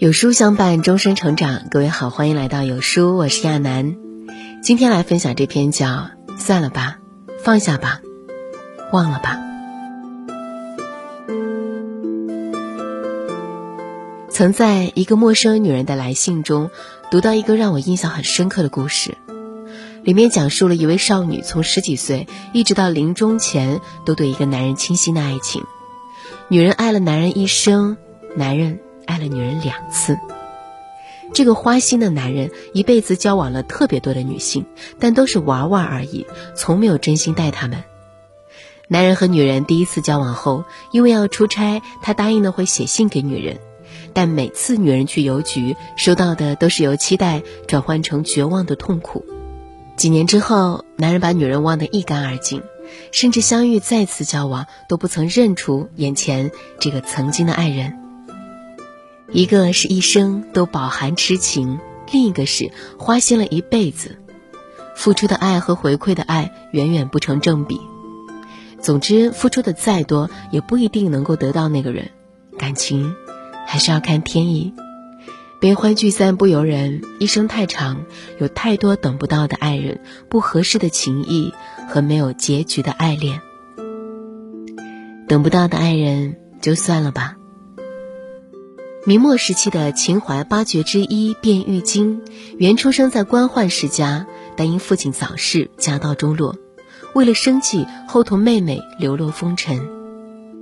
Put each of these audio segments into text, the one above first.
有书相伴，终身成长。各位好，欢迎来到有书，我是亚楠。今天来分享这篇叫《算了吧，放下吧，忘了吧》。曾在一个陌生女人的来信中，读到一个让我印象很深刻的故事。里面讲述了一位少女从十几岁一直到临终前，都对一个男人倾心的爱情。女人爱了男人一生，男人。爱了女人两次，这个花心的男人一辈子交往了特别多的女性，但都是玩玩而已，从没有真心待她们。男人和女人第一次交往后，因为要出差，他答应了会写信给女人，但每次女人去邮局收到的都是由期待转换成绝望的痛苦。几年之后，男人把女人忘得一干二净，甚至相遇再次交往都不曾认出眼前这个曾经的爱人。一个是一生都饱含痴情，另一个是花心了一辈子，付出的爱和回馈的爱远远不成正比。总之，付出的再多也不一定能够得到那个人，感情还是要看天意。悲欢聚散不由人，一生太长，有太多等不到的爱人，不合适的情谊和没有结局的爱恋。等不到的爱人就算了吧。明末时期的秦淮八绝之一卞玉京，原出生在官宦世家，但因父亲早逝，家道中落。为了生计，后同妹妹流落风尘。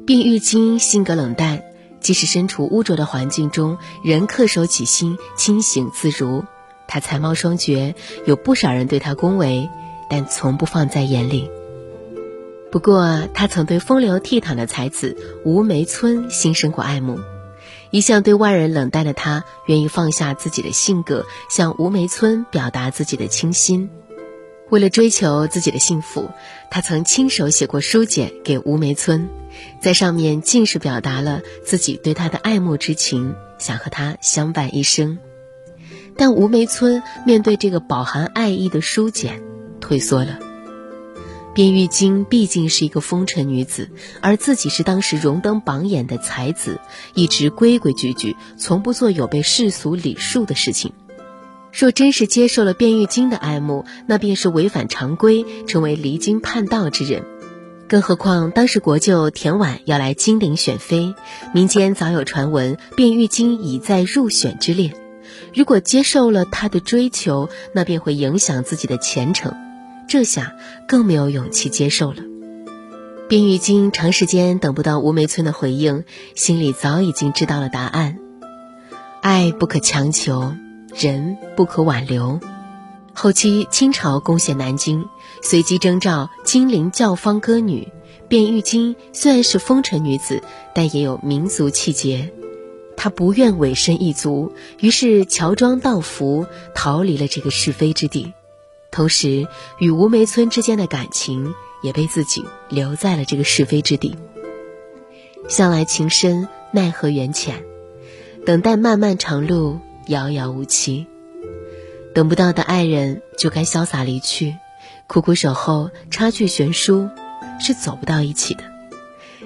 卞玉京性格冷淡，即使身处污浊的环境中，仍恪守己心，清醒自如。他才貌双绝，有不少人对他恭维，但从不放在眼里。不过，他曾对风流倜傥的才子吴梅村心生过爱慕。一向对外人冷淡的他，愿意放下自己的性格，向吴梅村表达自己的倾心。为了追求自己的幸福，他曾亲手写过书简给吴梅村，在上面尽是表达了自己对他的爱慕之情，想和他相伴一生。但吴梅村面对这个饱含爱意的书简，退缩了。卞玉京毕竟是一个风尘女子，而自己是当时荣登榜眼的才子，一直规规矩矩，从不做有悖世俗礼数的事情。若真是接受了卞玉京的爱慕，那便是违反常规，成为离经叛道之人。更何况当时国舅田婉要来金陵选妃，民间早有传闻卞玉京已在入选之列。如果接受了他的追求，那便会影响自己的前程。这下更没有勇气接受了。卞玉京长时间等不到吴梅村的回应，心里早已经知道了答案：爱不可强求，人不可挽留。后期清朝攻陷南京，随即征召金陵教坊歌女。卞玉京虽然是风尘女子，但也有民族气节。她不愿委身一族，于是乔装道服，逃离了这个是非之地。同时，与吴梅村之间的感情也被自己留在了这个是非之地。向来情深，奈何缘浅，等待漫漫长路，遥遥无期。等不到的爱人，就该潇洒离去。苦苦守候，差距悬殊，是走不到一起的。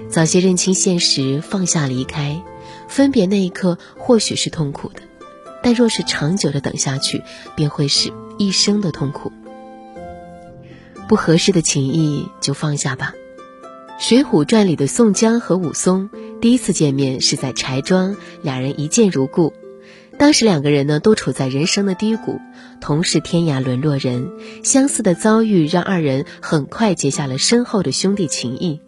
早些认清现实，放下离开，分别那一刻或许是痛苦的，但若是长久的等下去，便会是。一生的痛苦，不合适的情谊就放下吧。《水浒传》里的宋江和武松第一次见面是在柴庄，俩人一见如故。当时两个人呢都处在人生的低谷，同是天涯沦落人，相似的遭遇让二人很快结下了深厚的兄弟情谊。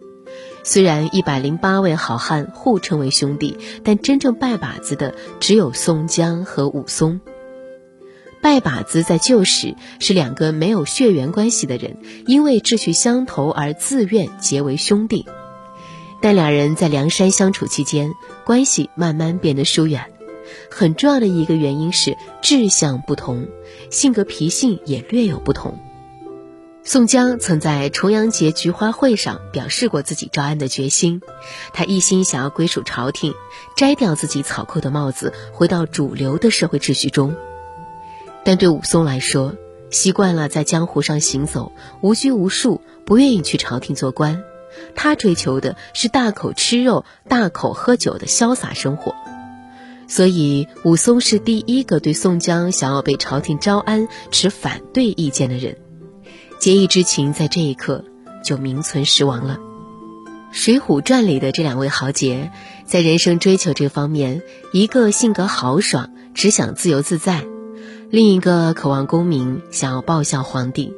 虽然一百零八位好汉互称为兄弟，但真正拜把子的只有宋江和武松。拜把子在旧时是两个没有血缘关系的人，因为志趣相投而自愿结为兄弟。但两人在梁山相处期间，关系慢慢变得疏远。很重要的一个原因是志向不同，性格脾性也略有不同。宋江曾在重阳节菊花会上表示过自己招安的决心，他一心想要归属朝廷，摘掉自己草寇的帽子，回到主流的社会秩序中。但对武松来说，习惯了在江湖上行走，无拘无束，不愿意去朝廷做官。他追求的是大口吃肉、大口喝酒的潇洒生活。所以武松是第一个对宋江想要被朝廷招安持反对意见的人。结义之情在这一刻就名存实亡了。《水浒传》里的这两位豪杰，在人生追求这方面，一个性格豪爽，只想自由自在；另一个渴望功名，想要报效皇帝。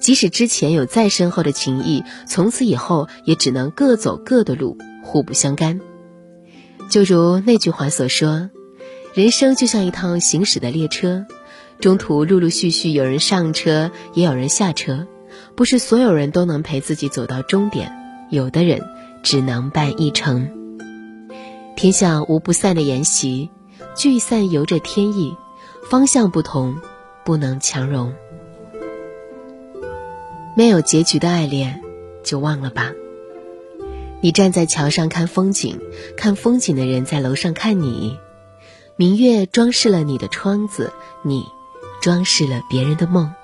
即使之前有再深厚的情谊，从此以后也只能各走各的路，互不相干。就如那句话所说：“人生就像一趟行驶的列车，中途陆陆续续有人上车，也有人下车，不是所有人都能陪自己走到终点。”有的人只能伴一程。天下无不散的筵席，聚散由着天意，方向不同，不能强融。没有结局的爱恋，就忘了吧。你站在桥上看风景，看风景的人在楼上看你。明月装饰了你的窗子，你装饰了别人的梦。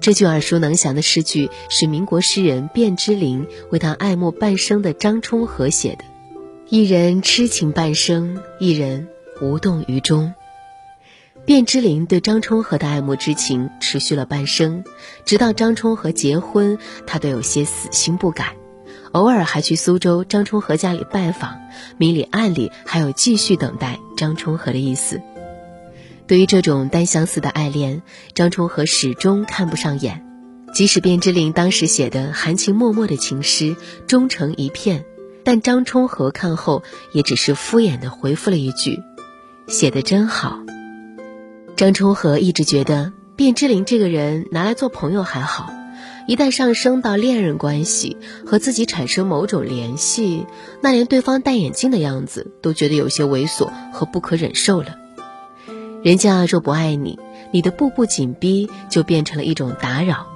这句耳熟能详的诗句是民国诗人卞之琳为他爱慕半生的张充和写的。一人痴情半生，一人无动于衷。卞之琳对张充和的爱慕之情持续了半生，直到张充和结婚，他都有些死心不改，偶尔还去苏州张充和家里拜访，明里暗里还有继续等待张充和的意思。对于这种单相思的爱恋，张充和始终看不上眼。即使卞之琳当时写的含情脉脉的情诗，终成一片，但张充和看后也只是敷衍的回复了一句：“写的真好。”张充和一直觉得卞之琳这个人拿来做朋友还好，一旦上升到恋人关系，和自己产生某种联系，那连对方戴眼镜的样子都觉得有些猥琐和不可忍受了。人家若不爱你，你的步步紧逼就变成了一种打扰。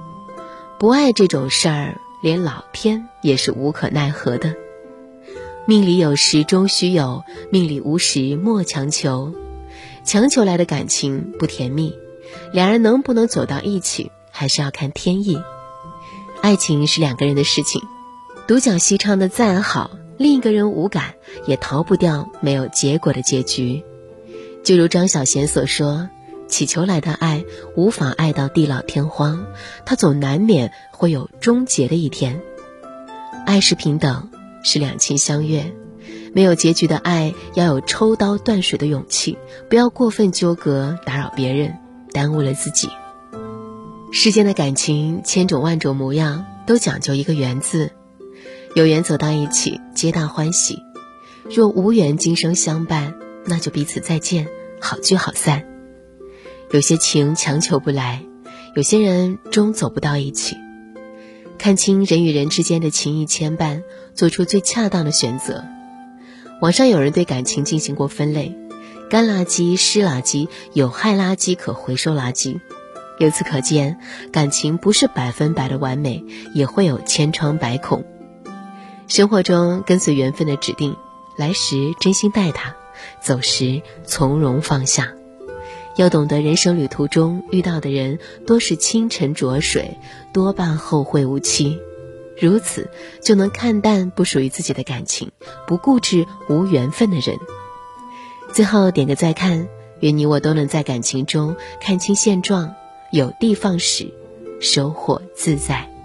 不爱这种事儿，连老天也是无可奈何的。命里有时终须有，命里无时莫强求。强求来的感情不甜蜜，两人能不能走到一起，还是要看天意。爱情是两个人的事情，独角戏唱的再好，另一个人无感，也逃不掉没有结果的结局。就如张小娴所说：“祈求来的爱无法爱到地老天荒，它总难免会有终结的一天。爱是平等，是两情相悦。没有结局的爱，要有抽刀断水的勇气，不要过分纠葛，打扰别人，耽误了自己。世间的感情千种万种模样，都讲究一个缘字。有缘走到一起，皆大欢喜；若无缘，今生相伴，那就彼此再见。”好聚好散，有些情强求不来，有些人终走不到一起。看清人与人之间的情谊牵绊，做出最恰当的选择。网上有人对感情进行过分类：干垃圾、湿垃圾、有害垃圾、可回收垃圾。由此可见，感情不是百分百的完美，也会有千疮百孔。生活中跟随缘分的指定，来时真心待他。走时从容放下，要懂得人生旅途中遇到的人多是清晨浊水，多半后会无期。如此就能看淡不属于自己的感情，不固执无缘分的人。最后点个再看，愿你我都能在感情中看清现状，有的放矢，收获自在。